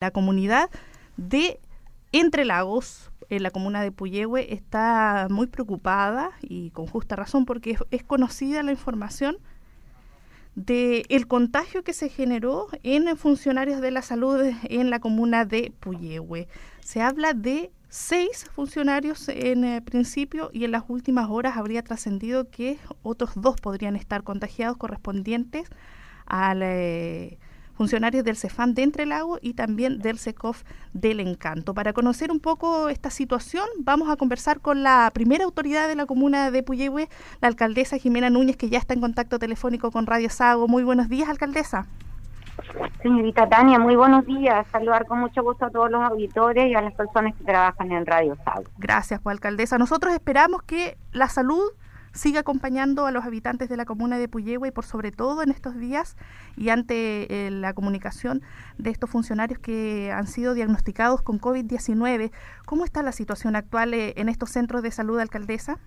La comunidad de Entre Lagos, en la comuna de Puyehue, está muy preocupada y con justa razón porque es, conocida la información del el contagio que se generó en funcionarios de la salud en la comuna de Puyehue. Se habla de seis funcionarios en eh, principio y en las últimas horas habría trascendido que otros dos podrían estar contagiados correspondientes al... Eh, funcionarios del CEFAN de Entre Lagos y también del SECOF del Encanto. Para conocer un poco esta situación, vamos a conversar con la primera autoridad de la comuna de Puyehue, la alcaldesa Jimena Núñez, que ya está en contacto telefónico con Radio Sago. Muy buenos días, alcaldesa. Señorita Tania, muy buenos días. Saludar con mucho gusto a todos los auditores y a las personas que trabajan en Radio Sago. Gracias, pues, alcaldesa. Nosotros esperamos que la salud siga acompañando a los habitantes de la comuna de Puyehue y por sobre todo en estos días y ante eh, la comunicación de estos funcionarios que han sido diagnosticados con COVID-19. ¿Cómo está la situación actual eh, en estos centros de salud, alcaldesa?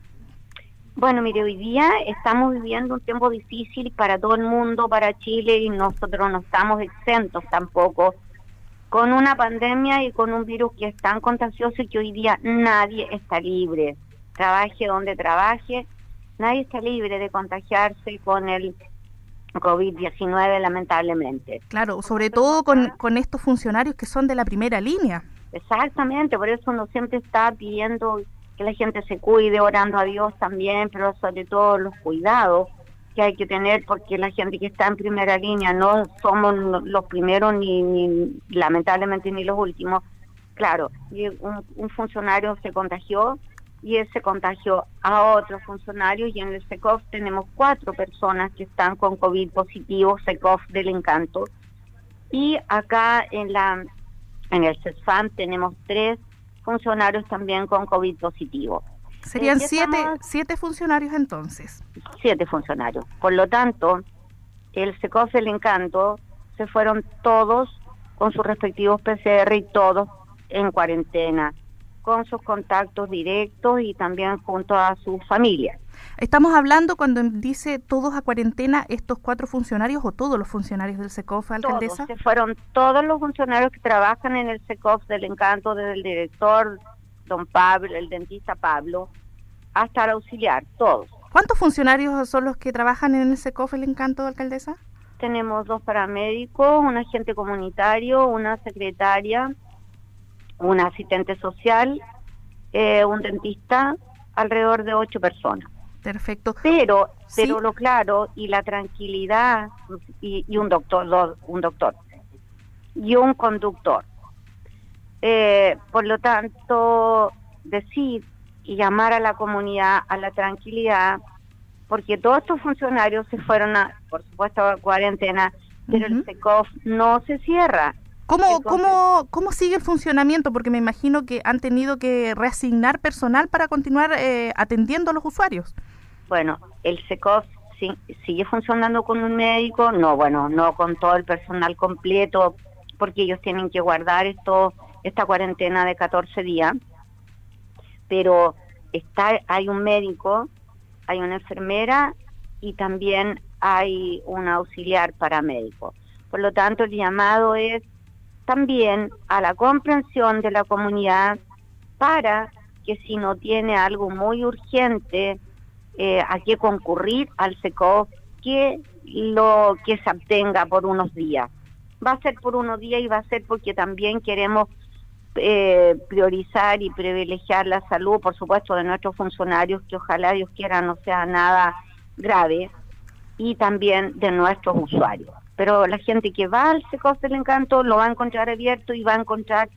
Bueno, mire, hoy día estamos viviendo un tiempo difícil para todo el mundo, para Chile, y nosotros no estamos exentos tampoco con una pandemia y con un virus que es tan contagioso y que hoy día nadie está libre. Trabaje donde trabaje, nadie está libre de contagiarse con el COVID-19, lamentablemente. Claro, sobre todo con, con estos funcionarios que son de la primera línea. Exactamente, por eso uno siempre está pidiendo que la gente se cuide, orando a Dios también, pero sobre todo los cuidados que hay que tener porque la gente que está en primera línea no somos los primeros ni, ni lamentablemente ni los últimos. Claro, un, un funcionario se contagió, y ese contagió a otros funcionarios y en el SECOF tenemos cuatro personas que están con COVID positivo, SECOF del Encanto. Y acá en la en el CESFAM tenemos tres funcionarios también con COVID positivo. Serían siete, siete funcionarios entonces. Siete funcionarios. Por lo tanto, el SECOF del Encanto se fueron todos con sus respectivos PCR y todos en cuarentena con sus contactos directos y también junto a su familia. Estamos hablando cuando dice todos a cuarentena, estos cuatro funcionarios o todos los funcionarios del SECOF, alcaldesa. Todos, se fueron todos los funcionarios que trabajan en el SECOF del encanto, desde el director, don Pablo, el dentista Pablo, hasta el auxiliar, todos. ¿Cuántos funcionarios son los que trabajan en el SECOF, el encanto, alcaldesa? Tenemos dos paramédicos, un agente comunitario, una secretaria, un asistente social, eh, un dentista, alrededor de ocho personas. Perfecto. Pero, pero lo claro y la tranquilidad y, un doctor, un doctor y un conductor. Eh, por lo tanto, decir y llamar a la comunidad a la tranquilidad, porque todos estos funcionarios se fueron a, por supuesto, a cuarentena, pero el SECOF no se cierra. ¿Cómo, cómo, ¿Cómo sigue el funcionamiento? Porque me imagino que han tenido que reasignar personal para continuar eh, atendiendo a los usuarios. Bueno, el SECOF sigue funcionando con un médico, no, bueno, no con todo el personal completo, porque ellos tienen que guardar esto, esta cuarentena de 14 días, pero está, hay un médico, hay una enfermera y también hay un auxiliar paramédico. Por lo tanto, el llamado es también a la comprensión de la comunidad para que si no tiene algo muy urgente eh, a qué concurrir al SECOF, que lo que se obtenga por unos días. Va a ser por unos días y va a ser porque también queremos eh, priorizar y privilegiar la salud, por supuesto, de nuestros funcionarios, que ojalá Dios quiera no sea nada grave, y también de nuestros usuarios pero la gente que va al SECOF del Encanto lo va a encontrar abierto y va a encontrar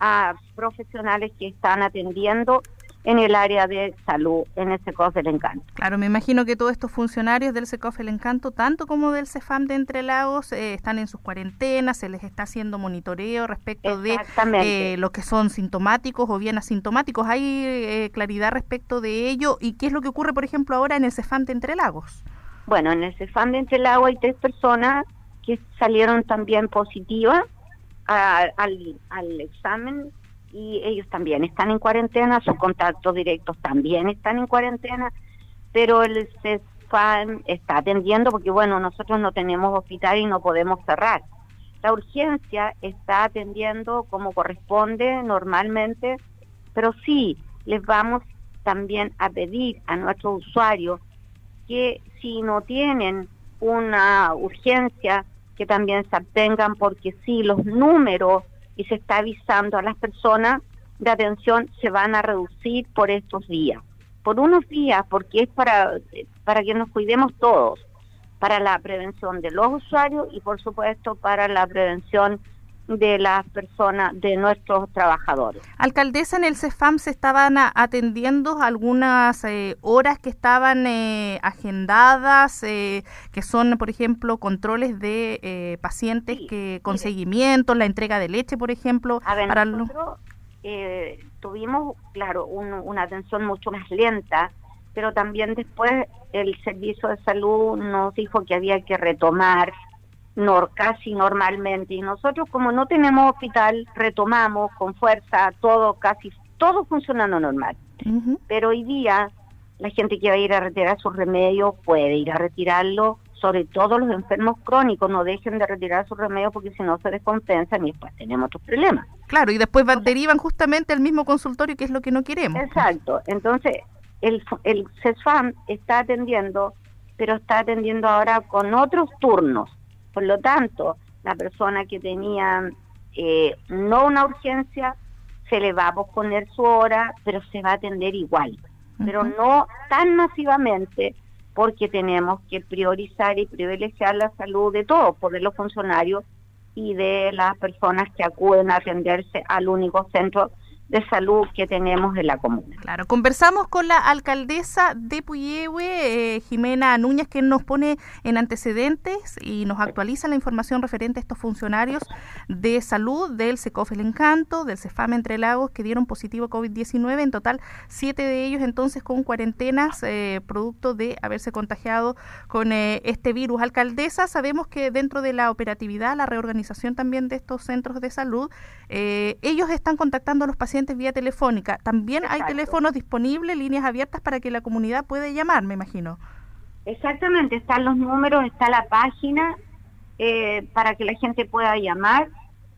a profesionales que están atendiendo en el área de salud en el SECOF del Encanto. Claro, me imagino que todos estos funcionarios del SECOF del Encanto, tanto como del CEFAM de Entre Lagos, eh, están en sus cuarentenas, se les está haciendo monitoreo respecto de eh, los que son sintomáticos o bien asintomáticos. ¿Hay eh, claridad respecto de ello? ¿Y qué es lo que ocurre, por ejemplo, ahora en el CEFAM de Entre Lagos? Bueno, en el CEFAM de Entre Lagos hay tres personas que salieron también positivas al, al examen y ellos también están en cuarentena, sus contactos directos también están en cuarentena, pero el CESFAM está atendiendo porque, bueno, nosotros no tenemos hospital y no podemos cerrar. La urgencia está atendiendo como corresponde normalmente, pero sí les vamos también a pedir a nuestros usuarios que si no tienen una urgencia, que también se abstengan porque sí, los números y se está avisando a las personas de atención se van a reducir por estos días. Por unos días, porque es para, para que nos cuidemos todos, para la prevención de los usuarios y por supuesto para la prevención de las personas, de nuestros trabajadores. Alcaldesa, en el CEFAM se estaban atendiendo algunas eh, horas que estaban eh, agendadas, eh, que son, por ejemplo, controles de pacientes que con seguimiento, la entrega de leche, por ejemplo. A ver, para nosotros tuvimos, claro, una atención mucho más lenta, pero también después el servicio de salud nos dijo que había que retomar casi normalmente. Y nosotros como no tenemos hospital, retomamos con fuerza todo, casi todo funcionando normal. Pero hoy día la gente que va a ir a retirar sus remedios puede ir a retirarlo, sobre todo los enfermos crónicos, no dejen de retirar sus remedios porque si no se descompensan y después tenemos otros problemas. Claro, y después derivan justamente al mismo consultorio que es lo que no queremos. Exacto, entonces el, el CESFAM está atendiendo, pero está atendiendo ahora con otros turnos por lo tanto, la persona que tenía eh, no una urgencia, se le va a posponer su hora, pero se va a atender igual, pero no tan masivamente, porque tenemos que priorizar y privilegiar la salud de todos, por de los funcionarios y de las personas que acuden a atenderse al único centro de salud que tenemos en la comuna. Claro, conversamos con la alcaldesa de Puyehue, eh, Jimena Núñez, que nos pone en antecedentes y nos actualiza la información referente a estos funcionarios de salud del SECOF El Encanto, del CEFAM Entre Lagos, que dieron positivo COVID-19. En total, siete de ellos entonces con cuarentenas, eh, producto de haberse contagiado con eh, este virus. Alcaldesa, sabemos que dentro de la operatividad, la reorganización también de estos centros de salud, ellos están contactando a los pacientes vía telefónica. También hay teléfonos disponibles, líneas abiertas para que la comunidad pueda llamar, me imagino. Exactamente, están los números, está la página eh, para que la gente pueda llamar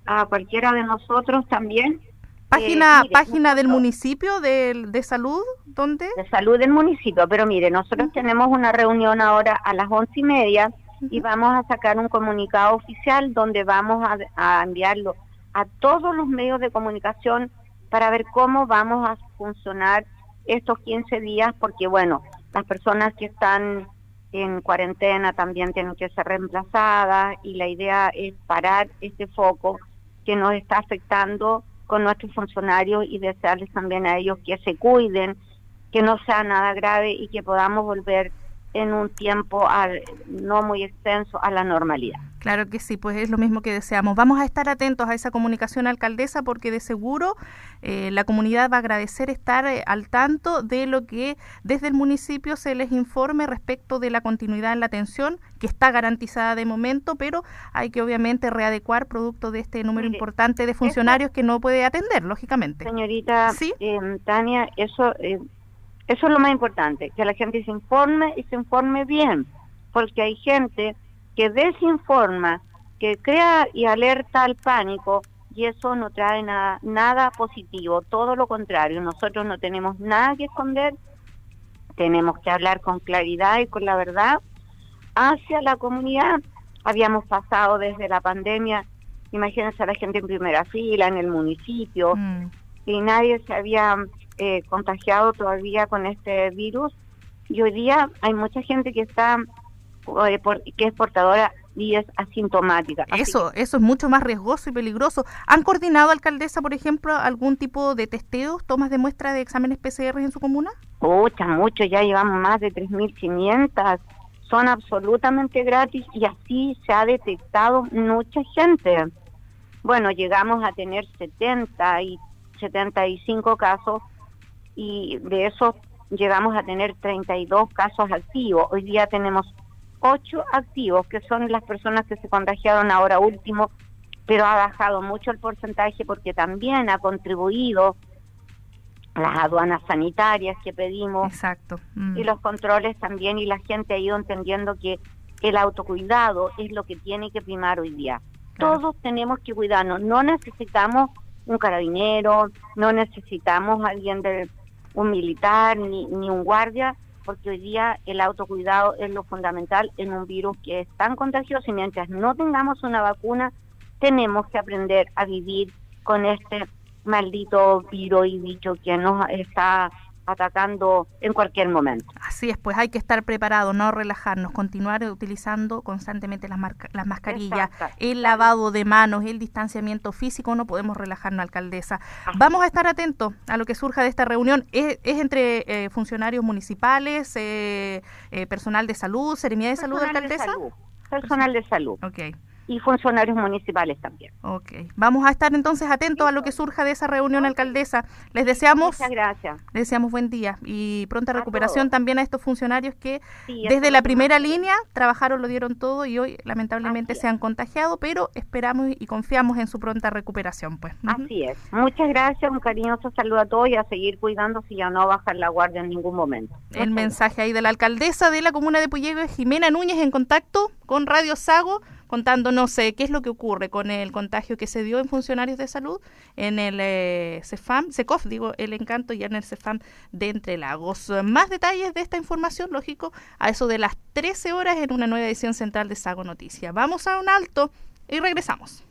a cualquiera de nosotros también. Página, eh, página del municipio de, de, salud, ¿dónde? De salud del municipio, pero mire, nosotros tenemos una reunión ahora a las once y media y vamos a sacar un comunicado oficial donde vamos a, a enviarlo a todos los medios de comunicación para ver cómo vamos a funcionar estos 15 días, porque bueno, las personas que están en cuarentena también tienen que ser reemplazadas y la idea es parar este foco que nos está afectando con nuestros funcionarios y desearles también a ellos que se cuiden, que no sea nada grave y que podamos volver en un tiempo al, no muy extenso a la normalidad. Claro que sí, pues es lo mismo que deseamos. Vamos a estar atentos a esa comunicación, alcaldesa, porque de seguro eh, la comunidad va a agradecer estar eh, al tanto de lo que desde el municipio se les informe respecto de la continuidad en la atención, que está garantizada de momento, pero hay que obviamente readecuar producto de este número importante de funcionarios que no puede atender, lógicamente. Señorita ¿Sí? Em, Tania, eso, eh, eso es lo más importante, que la gente se informe y se informe bien, porque hay gente que desinforma, que crea y alerta al pánico y eso no trae nada, nada positivo, todo lo contrario, nosotros no tenemos nada que esconder, tenemos que hablar con claridad y con la verdad hacia la comunidad. Habíamos pasado desde la pandemia, imagínense a la gente en primera fila en el municipio mm. Y nadie se había eh, contagiado todavía con este virus y hoy día hay mucha gente que está eh, que es portadora y es asintomática. Eso, eso es mucho más riesgoso y peligroso. ¿Han coordinado, alcaldesa, por ejemplo, algún tipo de testeos, tomas de muestra de exámenes PCR en su comuna? Muchas, mucho, ya llevamos más de 3.500. Son absolutamente gratis y así se ha detectado mucha gente. Bueno, llegamos a tener 70 y 75 casos y de esos llegamos a tener 32 casos activos. Hoy día tenemos ocho activos, que son las personas que se contagiaron ahora último, pero ha bajado mucho el porcentaje porque también ha contribuido las aduanas sanitarias que pedimos Exacto. Mm. y los controles también y la gente ha ido entendiendo que el autocuidado es lo que tiene que primar hoy día. Todos tenemos que cuidarnos. No necesitamos un carabinero, no necesitamos alguien de un militar ni, ni un guardia, porque hoy día el autocuidado es lo fundamental en un virus que es tan contagioso y mientras no tengamos una vacuna, tenemos que aprender a vivir con este maldito virus y bicho que nos está atacando en cualquier momento. Así es, pues hay que estar preparado, no relajarnos, continuar utilizando constantemente las, las mascarillas, el lavado de manos, el distanciamiento físico, no podemos relajarnos, alcaldesa. Vamos a estar atentos a lo que surja de esta reunión. ¿Es, entre eh, funcionarios municipales, eh, eh, personal de salud, Seremía de Salud, alcaldesa? Personal de salud. Ok y funcionarios municipales también. Ok. Vamos a estar entonces atentos a lo que surja de esa reunión, alcaldesa. Les deseamos. Muchas gracias. Les deseamos buen día y pronta recuperación también a estos funcionarios que desde la primera línea trabajaron, lo dieron todo y hoy lamentablemente se han contagiado, pero esperamos y confiamos en su pronta recuperación. pues. Así es. Muchas gracias, un cariñoso saludo a todos y a seguir cuidándose y a no bajar la guardia en ningún momento. El mensaje ahí de la alcaldesa de la comuna de Puyehue, Jimena Núñez, en contacto con Radio Sago contándonos qué es lo que ocurre con el contagio que se dio en funcionarios de salud en el eh, CEFAM, CECOF, digo, el encanto ya en el CEFAM de Entre Lagos. Más detalles de esta información, lógico, a eso de las 13 horas en una nueva edición central de Sago Noticias. Vamos a un alto y regresamos.